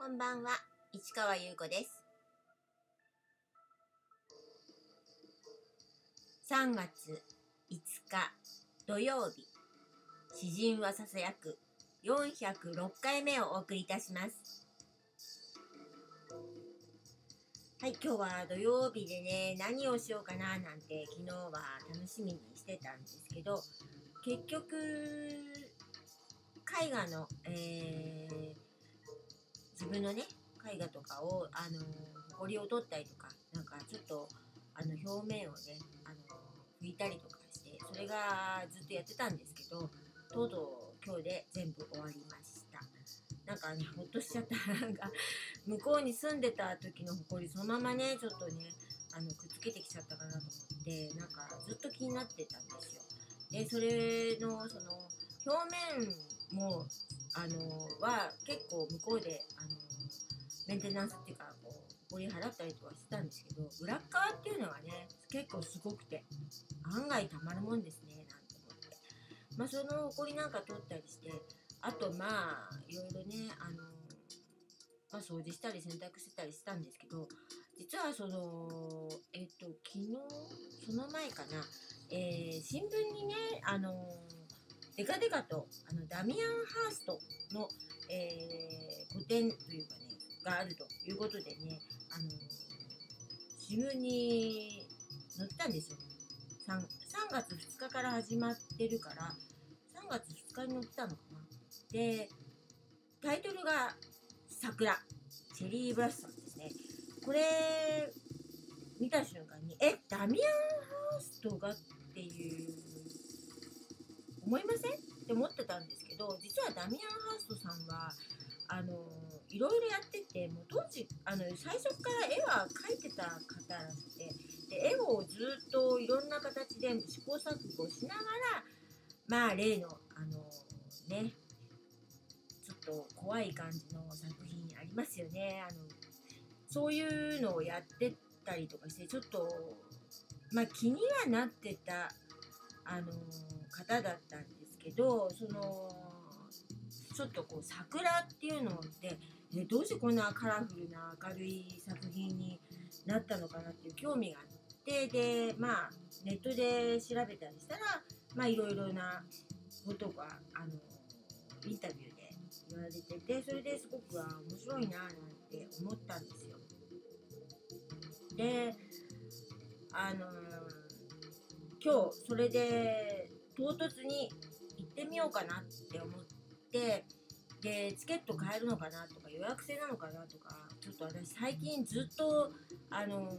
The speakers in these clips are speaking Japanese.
こんばんは、市川優子です。3月5日土曜日、詩人はささやく406回目をお送りいたします。はい、今日は土曜日でね、何をしようかななんて昨日は楽しみにしてたんですけど、結局、絵画の、えー自分のね絵画とかをあの埃を取ったりとかなんかちょっとあの表面をねあの拭いたりとかしてそれがずっとやってたんですけどとうとう今日で全部終わりました。なんかねほっとしちゃったなんか向こうに住んでた時の埃そのままねちょっとねあのくっつけてきちゃったかなと思ってなんかずっと気になってたんですよ。でそれのその表面もあのは結構向こうであのメンテナンスっていうかこう掘り払ったりとかしてたんですけど裏側っていうのがね結構すごくて案外たまるもんですねなんて思って。まあその埃なんか取ったりしてあとまあいろいろねあのまあ掃除したり洗濯してたりしたんですけど実はそのえっと昨日その前かな、えー新聞にねあのデカデカとあのダミアン・ハーストの、えー個展というかねがあるということでねあの新聞に載ったんですよ 3, 3月2日から始まってるから3月2日に載ったのかな。でタイトルが「桜チェリーブラッサム」ですね。これ見た瞬間にえダミアン・ハーストがっていう思いません？って思ってたんですけど実はダミアン・ハーストさんはあのいろいろやっててもう当時あの最初から絵は描いてた方らしくてで絵をずっといろんな形で試行錯誤しながらまあ例のあのねちょっと怖い感じの作品ありますよね。あのそういうのをやってたりとかしてちょっとまあ気にはなってたあの方だったんですけどそのちょっとこう桜っていうのってどうしてこんなカラフルな明るい作品になったのかなっていう興味があってでまあネットで調べたりしたらまあいろいろなことがあのインタビューで言われててそれですごくあ面白いななんて思ったんですよ。であの今日それで唐突に行ってみようかなって思ってでチケット買えるのかなとか予約制なのかなとかちょっと私最近ずっとあの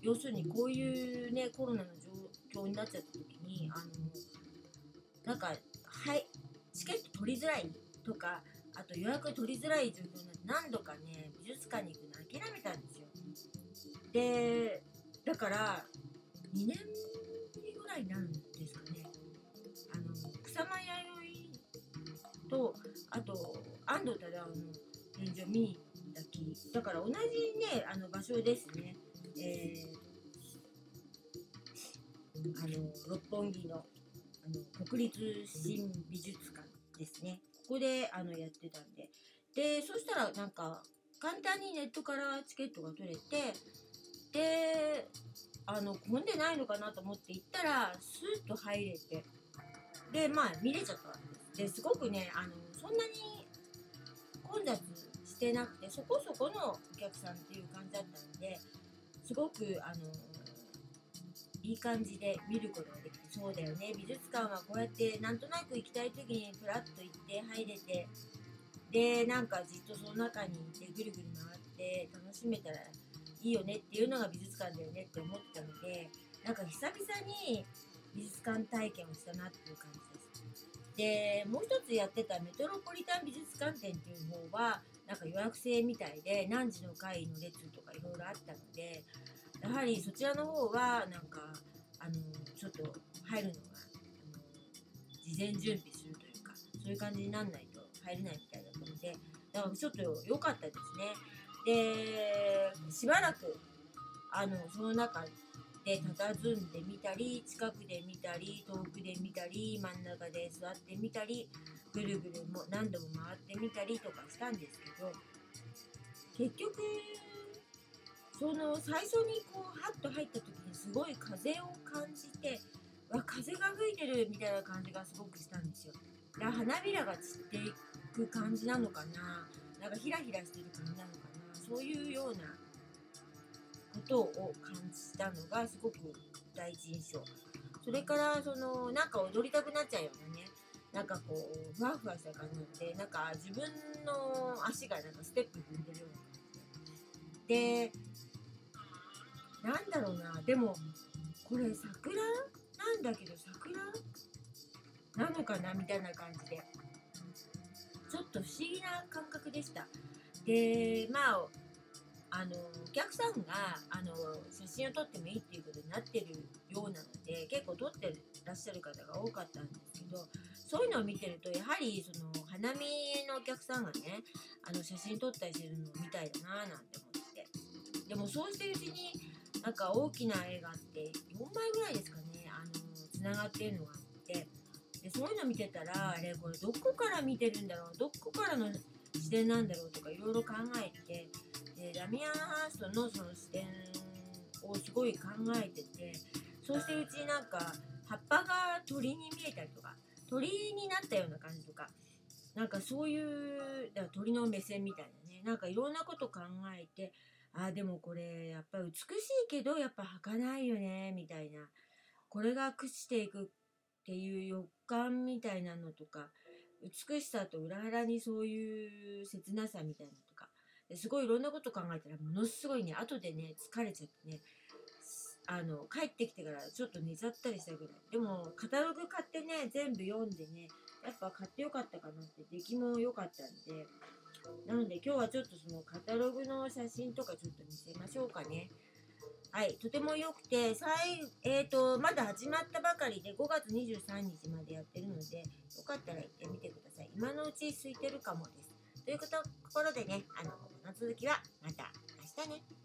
要するにこういうねコロナの状況になっちゃった時にあのなんかはいチケット取りづらいとかあと予約取りづらい状況になって何度かね美術館に行くの諦めたんですよ。でだから2年らいになるんですかね。あの草間弥生とあと安藤忠雄の展示を見に行ったき。だから同じねあの場所ですね。えーあの六本木のあの国立新美術館ですね。ここであのやってたんで。でそしたらなんか簡単にネットからチケットが取れてあの混んでないのかなと思って行ったらスーッと入れてでまあ見れちゃったんです。ですごくねあのそんなに混雑してなくてそこそこのお客さんっていう感じだったんですごくあのいい感じで見ることができてそうだよね美術館はこうやってなんとなく行きたい時にふらっと行って入れてでなんかじっとその中にいてぐるぐる回って楽しめたらいいよねっていうのが美術館だよねって思ったのでなんか久々に美術館体験をしたなっていう感じです。でもう一つやってたメトロポリタン美術館展っていう方はなんか予約制みたいで何時の回の列とかいろいろあったのでやはりそちらの方はなんかあのちょっと入るのが事前準備するというかそういう感じになんないと入れないみたいだったのでだからちょっと良かったですね。でしばらくあのその中で佇んでみたり近くで見たり遠くで見たり真ん中で座ってみたりぐるぐるも何度も回ってみたりとかしたんですけど結局その最初にこうハッと入った時にすごい風を感じてわ風が吹いてるみたいな感じがすごくしたんですよ。だから花びらが散っていく感じなのかななんかヒラヒラしてる感じなのかなそういうようなことを感じたのがすごく第一印象。それからそのなんか踊りたくなっちゃうようなね。なんかこうふわふわした感じでなんか自分の足がなんかステップ踏んでるような感じでなんだろうな。でもこれ桜なんだけど桜なのかなみたいな感じで。ちょっと不思議な感覚でした。でまああのお客さんがあの写真を撮ってもいいっていうことになってるようなので結構撮ってらっしゃる方が多かったんですけどそういうのを見てるとやはりその花見のお客さんがねあの写真撮ったりしてるのみたいだななんて思ってでもそうしてるうちになんか大きな絵があって4枚ぐらいですかねあのつながってるのがあってでそういうの見てたらあれこれどこから見てるんだろうどこからの視点なんだろうとかいろいろ考えてでダミアン・ハーストのその視点をすごい考えててそうしてうちになんか葉っぱが鳥に見えたりとか鳥になったような感じとかなんかそういうだから鳥の目線みたいなねなんかいろんなこと考えてあーでもこれやっぱ美しいけどやっぱ儚いよねみたいなこれが朽ちていくっていう予感みたいなのとか美しさと裏腹にそういう切なさみたいなとすごいいろんなこと考えたらものすごいね後でね疲れちゃってねあの帰ってきてからちょっと寝ちゃったりしたぐらいでもカタログ買ってね全部読んでねやっぱ買ってよかったかなって出来も良かったんでなので今日はちょっとそのカタログの写真とかちょっと見せましょうかね。はい、とても良くて、最えーと、まだ始まったばかりで5月23日までやってるので、よかったら行ってみてください。今のうち空いてるかもです。ということころでね、あの、この続きはまた明日ね。